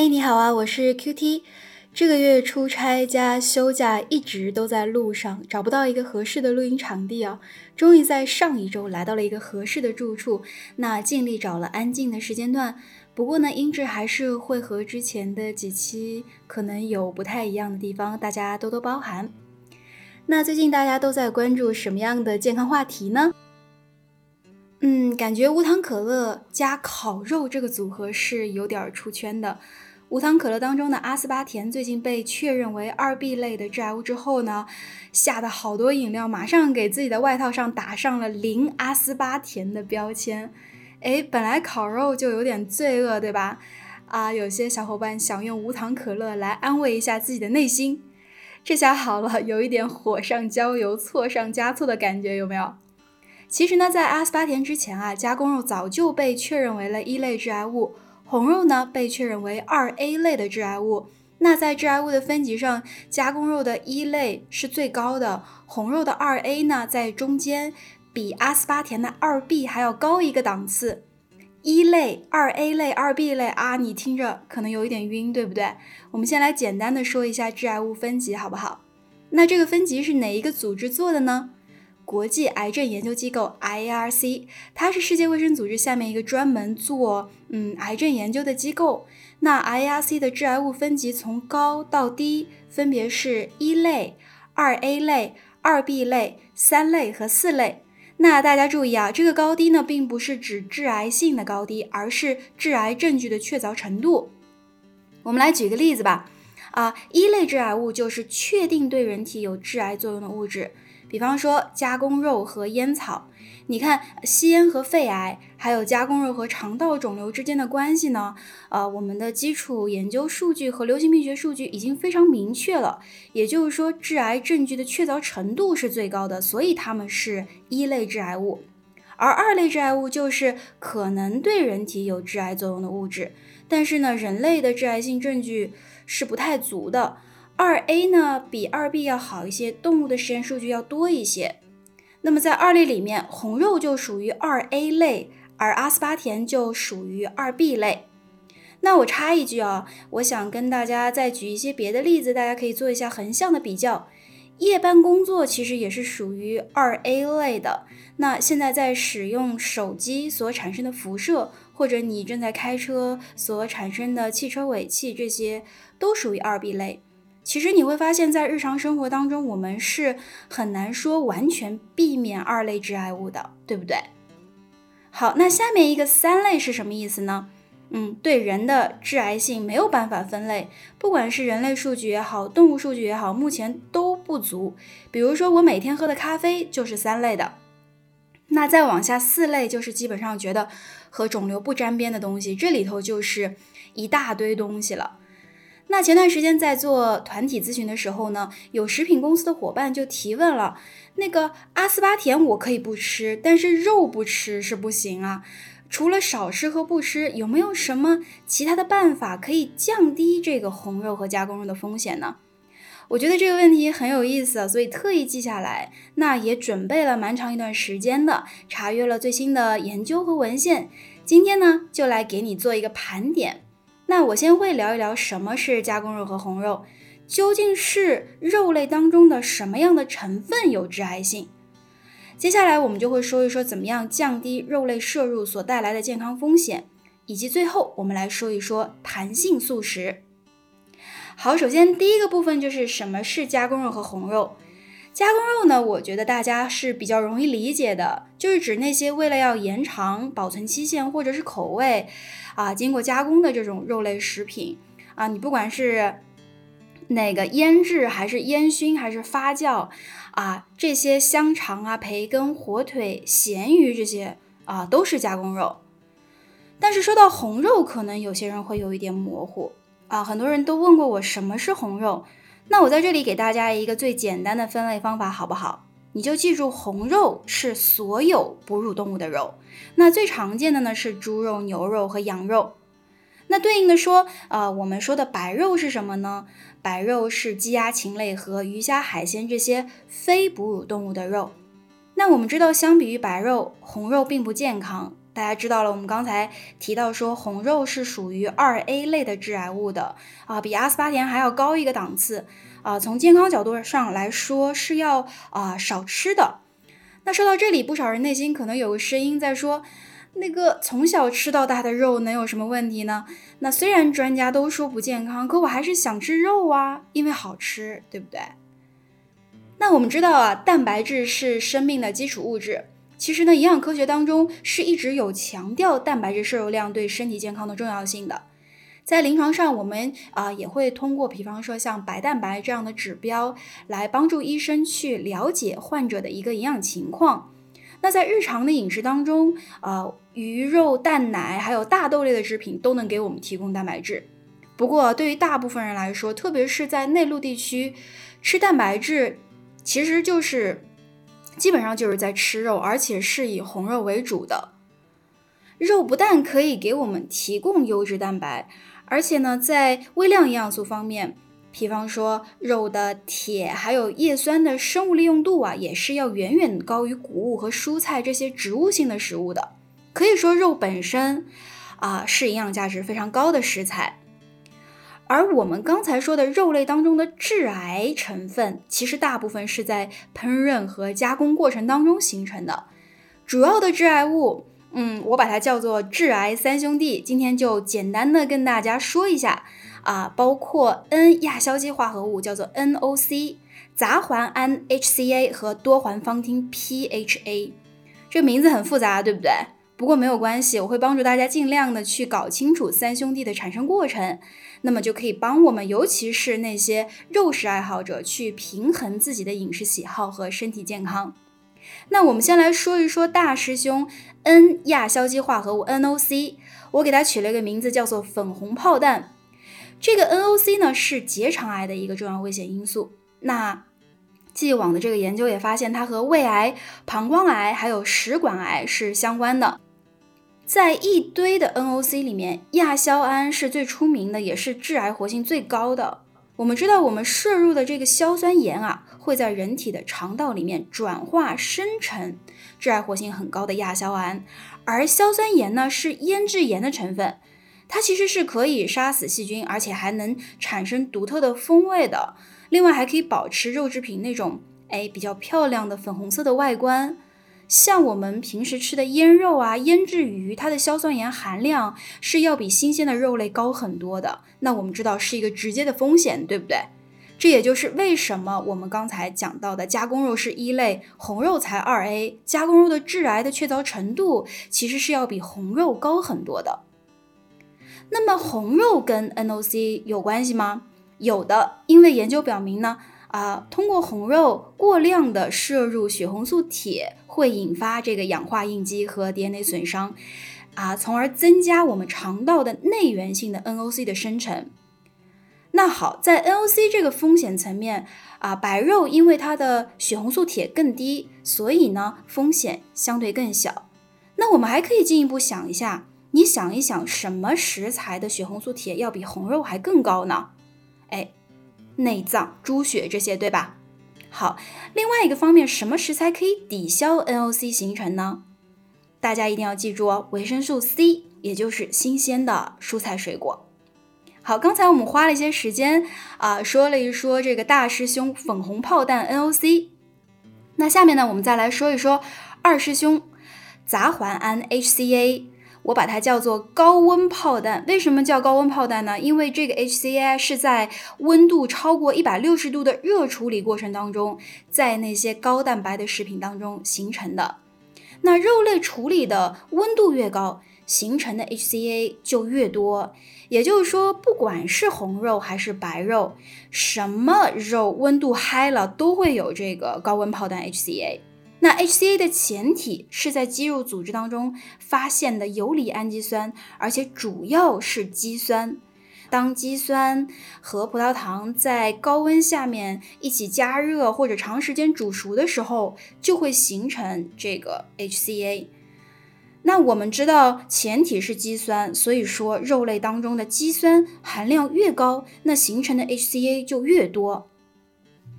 嘿，你好啊，我是 QT。这个月出差加休假，一直都在路上，找不到一个合适的录音场地啊。终于在上一周来到了一个合适的住处，那尽力找了安静的时间段。不过呢，音质还是会和之前的几期可能有不太一样的地方，大家多多包涵。那最近大家都在关注什么样的健康话题呢？嗯，感觉无糖可乐加烤肉这个组合是有点出圈的。无糖可乐当中的阿斯巴甜最近被确认为二 B 类的致癌物之后呢，吓得好多饮料马上给自己的外套上打上了零阿斯巴甜的标签。哎，本来烤肉就有点罪恶，对吧？啊，有些小伙伴想用无糖可乐来安慰一下自己的内心，这下好了，有一点火上浇油、错上加错的感觉，有没有？其实呢，在阿斯巴甜之前啊，加工肉早就被确认为了一类致癌物，红肉呢被确认为二 A 类的致癌物。那在致癌物的分级上，加工肉的一类是最高的，红肉的二 A 呢在中间，比阿斯巴甜的二 B 还要高一个档次。一类、二 A 类、二 B 类啊，你听着可能有一点晕，对不对？我们先来简单的说一下致癌物分级，好不好？那这个分级是哪一个组织做的呢？国际癌症研究机构 IARC，它是世界卫生组织下面一个专门做嗯癌症研究的机构。那 IARC 的致癌物分级从高到低分别是一类、二 A 类、二 B 类、三类和四类。那大家注意啊，这个高低呢，并不是指致癌性的高低，而是致癌证据的确凿程度。我们来举个例子吧。啊，一类致癌物就是确定对人体有致癌作用的物质。比方说加工肉和烟草，你看吸烟和肺癌，还有加工肉和肠道肿瘤之间的关系呢？呃，我们的基础研究数据和流行病学数据已经非常明确了，也就是说致癌证据的确凿程度是最高的，所以它们是一类致癌物。而二类致癌物就是可能对人体有致癌作用的物质，但是呢，人类的致癌性证据是不太足的。二 A 呢比二 B 要好一些，动物的实验数据要多一些。那么在二类里面，红肉就属于二 A 类，而阿斯巴甜就属于二 B 类。那我插一句啊，我想跟大家再举一些别的例子，大家可以做一下横向的比较。夜班工作其实也是属于二 A 类的。那现在在使用手机所产生的辐射，或者你正在开车所产生的汽车尾气，这些都属于二 B 类。其实你会发现在日常生活当中，我们是很难说完全避免二类致癌物的，对不对？好，那下面一个三类是什么意思呢？嗯，对人的致癌性没有办法分类，不管是人类数据也好，动物数据也好，目前都不足。比如说我每天喝的咖啡就是三类的，那再往下四类就是基本上觉得和肿瘤不沾边的东西，这里头就是一大堆东西了。那前段时间在做团体咨询的时候呢，有食品公司的伙伴就提问了：那个阿斯巴甜我可以不吃，但是肉不吃是不行啊。除了少吃和不吃，有没有什么其他的办法可以降低这个红肉和加工肉的风险呢？我觉得这个问题很有意思，所以特意记下来。那也准备了蛮长一段时间的，查阅了最新的研究和文献。今天呢，就来给你做一个盘点。那我先会聊一聊什么是加工肉和红肉，究竟是肉类当中的什么样的成分有致癌性？接下来我们就会说一说怎么样降低肉类摄入所带来的健康风险，以及最后我们来说一说弹性素食。好，首先第一个部分就是什么是加工肉和红肉。加工肉呢，我觉得大家是比较容易理解的，就是指那些为了要延长保存期限或者是口味啊，经过加工的这种肉类食品啊，你不管是那个腌制还是烟熏还是发酵啊，这些香肠啊、培根、火腿、咸鱼这些啊，都是加工肉。但是说到红肉，可能有些人会有一点模糊啊。很多人都问过我什么是红肉，那我在这里给大家一个最简单的分类方法，好不好？你就记住，红肉是所有哺乳动物的肉。那最常见的呢是猪肉、牛肉和羊肉。那对应的说，呃，我们说的白肉是什么呢？白肉是鸡鸭禽类和鱼虾海鲜这些非哺乳动物的肉。那我们知道，相比于白肉，红肉并不健康。大家知道了，我们刚才提到说，红肉是属于二 A 类的致癌物的啊，比阿斯巴甜还要高一个档次啊。从健康角度上来说，是要啊少吃的。那说到这里，不少人内心可能有个声音在说。那个从小吃到大的肉能有什么问题呢？那虽然专家都说不健康，可我还是想吃肉啊，因为好吃，对不对？那我们知道啊，蛋白质是生命的基础物质。其实呢，营养科学当中是一直有强调蛋白质摄入量对身体健康的重要性的。在临床上，我们啊也会通过，比方说像白蛋白这样的指标，来帮助医生去了解患者的一个营养情况。那在日常的饮食当中，呃，鱼肉、蛋奶还有大豆类的制品都能给我们提供蛋白质。不过，对于大部分人来说，特别是在内陆地区，吃蛋白质其实就是基本上就是在吃肉，而且是以红肉为主的。肉不但可以给我们提供优质蛋白，而且呢，在微量营养素方面。比方说，肉的铁还有叶酸的生物利用度啊，也是要远远高于谷物和蔬菜这些植物性的食物的。可以说，肉本身啊是营养价值非常高的食材。而我们刚才说的肉类当中的致癌成分，其实大部分是在烹饪和加工过程当中形成的。主要的致癌物，嗯，我把它叫做致癌三兄弟。今天就简单的跟大家说一下。啊，包括 N 亚硝基化合物叫做 NOC，杂环胺 HCA 和多环芳烃 PHA，这名字很复杂，对不对？不过没有关系，我会帮助大家尽量的去搞清楚三兄弟的产生过程，那么就可以帮我们，尤其是那些肉食爱好者去平衡自己的饮食喜好和身体健康。那我们先来说一说大师兄 N 亚硝基化合物 NOC，我给它取了一个名字叫做粉红炮弹。这个 NOC 呢是结肠癌的一个重要危险因素。那既往的这个研究也发现，它和胃癌、膀胱癌还有食管癌是相关的。在一堆的 NOC 里面，亚硝胺是最出名的，也是致癌活性最高的。我们知道，我们摄入的这个硝酸盐啊，会在人体的肠道里面转化生成致癌活性很高的亚硝胺，而硝酸盐呢是腌制盐的成分。它其实是可以杀死细菌，而且还能产生独特的风味的。另外还可以保持肉制品那种哎比较漂亮的粉红色的外观。像我们平时吃的腌肉啊、腌制鱼，它的硝酸盐含量是要比新鲜的肉类高很多的。那我们知道是一个直接的风险，对不对？这也就是为什么我们刚才讲到的加工肉是一类，红肉才二 A。加工肉的致癌的确凿程度其实是要比红肉高很多的。那么红肉跟 NOC 有关系吗？有的，因为研究表明呢，啊，通过红肉过量的摄入血红素铁，会引发这个氧化应激和 DNA 损伤，啊，从而增加我们肠道的内源性的 NOC 的生成。那好，在 NOC 这个风险层面，啊，白肉因为它的血红素铁更低，所以呢风险相对更小。那我们还可以进一步想一下。你想一想，什么食材的血红素铁要比红肉还更高呢？哎，内脏、猪血这些，对吧？好，另外一个方面，什么食材可以抵消 NOC 形成呢？大家一定要记住哦，维生素 C，也就是新鲜的蔬菜水果。好，刚才我们花了一些时间啊，说了一说这个大师兄粉红炮弹 NOC。那下面呢，我们再来说一说二师兄杂环胺 HCA。我把它叫做高温炮弹，为什么叫高温炮弹呢？因为这个 HCA 是在温度超过一百六十度的热处理过程当中，在那些高蛋白的食品当中形成的。那肉类处理的温度越高，形成的 HCA 就越多。也就是说，不管是红肉还是白肉，什么肉温度嗨了都会有这个高温炮弹 HCA。那 HCA 的前体是在肌肉组织当中发现的游离氨基酸，而且主要是肌酸。当肌酸和葡萄糖在高温下面一起加热或者长时间煮熟的时候，就会形成这个 HCA。那我们知道前体是肌酸，所以说肉类当中的肌酸含量越高，那形成的 HCA 就越多。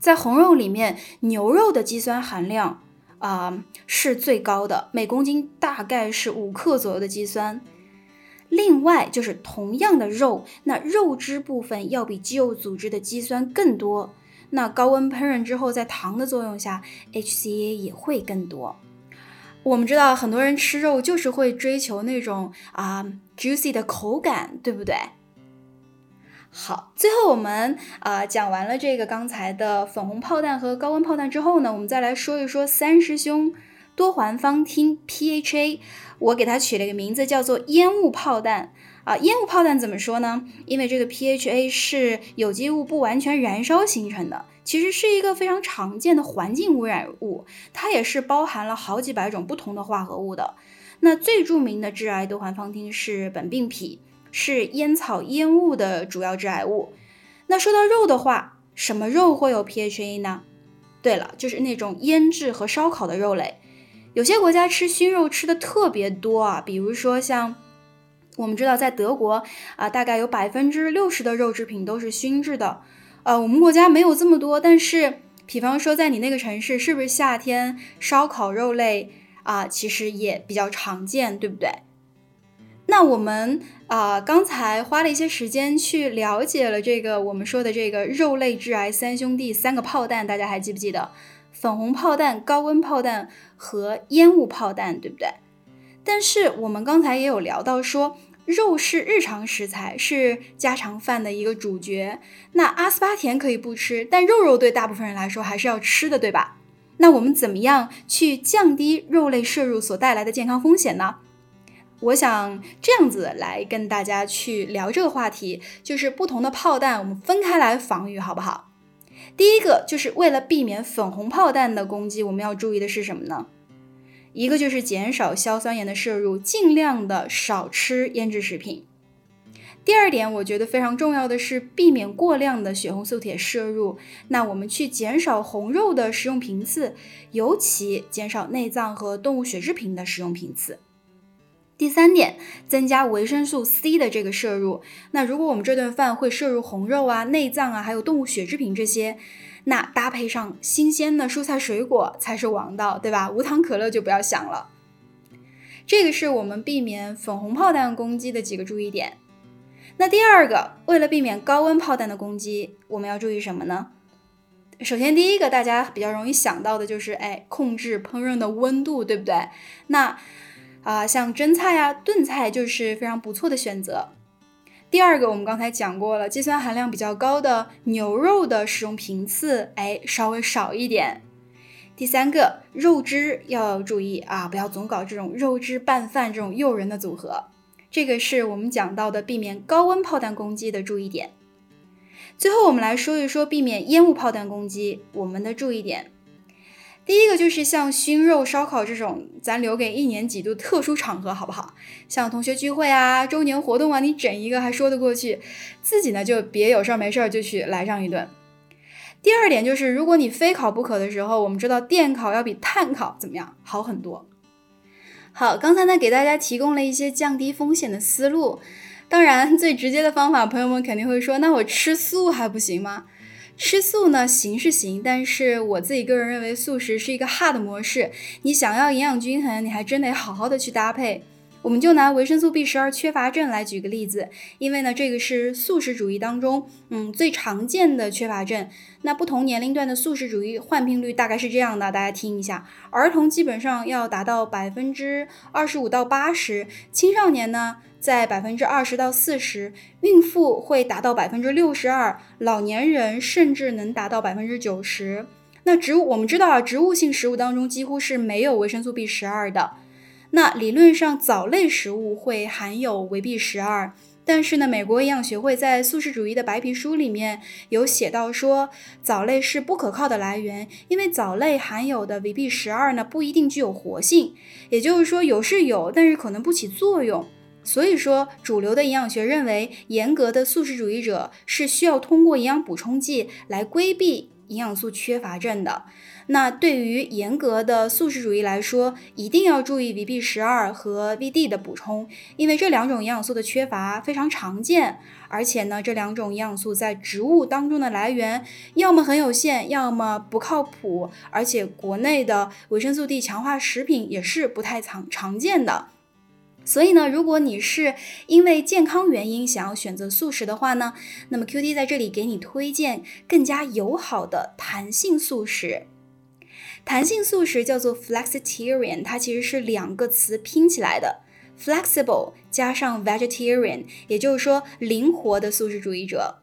在红肉里面，牛肉的肌酸含量啊是最高的，每公斤大概是五克左右的肌酸。另外就是同样的肉，那肉汁部分要比肌肉组织的肌酸更多。那高温烹饪之后，在糖的作用下，HCA 也会更多。我们知道很多人吃肉就是会追求那种啊 juicy 的口感，对不对？好，最后我们啊讲完了这个刚才的粉红炮弹和高温炮弹之后呢，我们再来说一说三师兄多环芳烃 PHA，我给它取了一个名字叫做烟雾炮弹啊。烟雾炮弹怎么说呢？因为这个 PHA 是有机物不完全燃烧形成的，其实是一个非常常见的环境污染物，它也是包含了好几百种不同的化合物的。那最著名的致癌多环芳烃是苯并芘。是烟草烟雾的主要致癌物。那说到肉的话，什么肉会有 PHA 呢？对了，就是那种腌制和烧烤的肉类。有些国家吃熏肉吃的特别多啊，比如说像我们知道在德国啊，大概有百分之六十的肉制品都是熏制的。呃，我们国家没有这么多，但是比方说在你那个城市，是不是夏天烧烤肉类啊，其实也比较常见，对不对？那我们啊，刚才花了一些时间去了解了这个我们说的这个肉类致癌三兄弟三个炮弹，大家还记不记得？粉红炮弹、高温炮弹和烟雾炮弹，对不对？但是我们刚才也有聊到说，肉是日常食材，是家常饭的一个主角。那阿斯巴甜可以不吃，但肉肉对大部分人来说还是要吃的，对吧？那我们怎么样去降低肉类摄入所带来的健康风险呢？我想这样子来跟大家去聊这个话题，就是不同的炮弹，我们分开来防御，好不好？第一个就是为了避免粉红炮弹的攻击，我们要注意的是什么呢？一个就是减少硝酸盐的摄入，尽量的少吃腌制食品。第二点，我觉得非常重要的是避免过量的血红素铁摄入，那我们去减少红肉的食用频次，尤其减少内脏和动物血制品的食用频次。第三点，增加维生素 C 的这个摄入。那如果我们这顿饭会摄入红肉啊、内脏啊，还有动物血制品这些，那搭配上新鲜的蔬菜水果才是王道，对吧？无糖可乐就不要想了。这个是我们避免粉红炮弹攻击的几个注意点。那第二个，为了避免高温炮弹的攻击，我们要注意什么呢？首先，第一个大家比较容易想到的就是，哎，控制烹饪的温度，对不对？那啊，像蒸菜呀、炖菜就是非常不错的选择。第二个，我们刚才讲过了，肌酸含量比较高的牛肉的使用频次，哎，稍微少一点。第三个，肉汁要注意啊，不要总搞这种肉汁拌饭这种诱人的组合。这个是我们讲到的避免高温炮弹攻击的注意点。最后，我们来说一说避免烟雾炮弹攻击，我们的注意点。第一个就是像熏肉、烧烤这种，咱留给一年几度特殊场合，好不好？像同学聚会啊、周年活动啊，你整一个还说得过去。自己呢，就别有事儿没事儿就去来上一顿。第二点就是，如果你非烤不可的时候，我们知道电烤要比炭烤怎么样好很多。好，刚才呢给大家提供了一些降低风险的思路。当然，最直接的方法，朋友们肯定会说，那我吃素还不行吗？吃素呢行是行，但是我自己个人认为素食是一个 hard 模式。你想要营养均衡，你还真得好好的去搭配。我们就拿维生素 B 十二缺乏症来举个例子，因为呢这个是素食主义当中嗯最常见的缺乏症。那不同年龄段的素食主义患病率大概是这样的，大家听一下：儿童基本上要达到百分之二十五到八十，青少年呢？在百分之二十到四十，孕妇会达到百分之六十二，老年人甚至能达到百分之九十。那植物我们知道啊，植物性食物当中几乎是没有维生素 B 十二的。那理论上藻类食物会含有维 B 十二，但是呢，美国营养学会在素食主义的白皮书里面有写到说，藻类是不可靠的来源，因为藻类含有的 VB 十二呢不一定具有活性，也就是说有是有，但是可能不起作用。所以说，主流的营养学认为，严格的素食主义者是需要通过营养补充剂来规避营养素缺乏症的。那对于严格的素食主义来说，一定要注意 VB 十二和 VD 的补充，因为这两种营养素的缺乏非常常见，而且呢，这两种营养素在植物当中的来源要么很有限，要么不靠谱，而且国内的维生素 D 强化食品也是不太常常见的。所以呢，如果你是因为健康原因想要选择素食的话呢，那么 QD 在这里给你推荐更加友好的弹性素食。弹性素食叫做 flexitarian，它其实是两个词拼起来的，flexible 加上 vegetarian，也就是说灵活的素食主义者。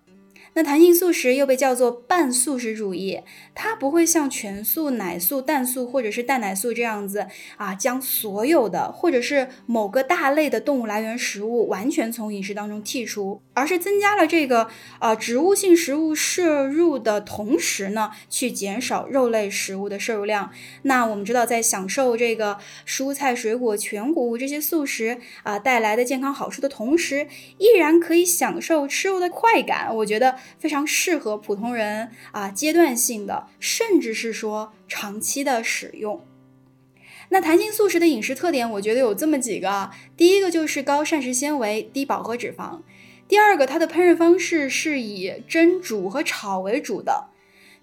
那弹性素食又被叫做半素食主义，它不会像全素、奶素、蛋素或者是蛋奶素这样子啊，将所有的或者是某个大类的动物来源食物完全从饮食当中剔除，而是增加了这个呃植物性食物摄入的同时呢，去减少肉类食物的摄入量。那我们知道，在享受这个蔬菜、水果、全谷物这些素食啊带来的健康好处的同时，依然可以享受吃肉的快感。我觉得。非常适合普通人啊，阶段性的，甚至是说长期的使用。那弹性素食的饮食特点，我觉得有这么几个：第一个就是高膳食纤维、低饱和脂肪；第二个，它的烹饪方式是以蒸、煮和炒为主的；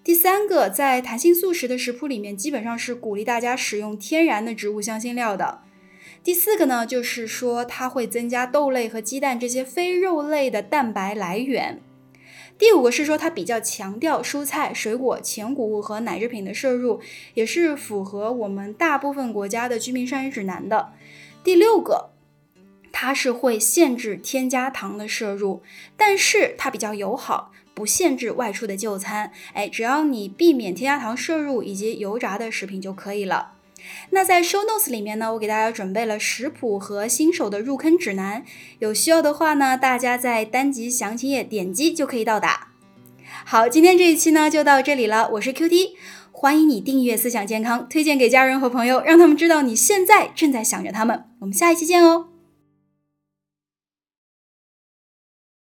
第三个，在弹性素食的食谱里面，基本上是鼓励大家使用天然的植物香辛料的；第四个呢，就是说它会增加豆类和鸡蛋这些非肉类的蛋白来源。第五个是说，它比较强调蔬菜、水果、全谷物和奶制品的摄入，也是符合我们大部分国家的居民膳食指南的。第六个，它是会限制添加糖的摄入，但是它比较友好，不限制外出的就餐。哎，只要你避免添加糖摄入以及油炸的食品就可以了。那在 Show Notes 里面呢，我给大家准备了食谱和新手的入坑指南，有需要的话呢，大家在单集详情页点击就可以到达。好，今天这一期呢就到这里了，我是 QT，欢迎你订阅思想健康，推荐给家人和朋友，让他们知道你现在正在想着他们。我们下一期见哦。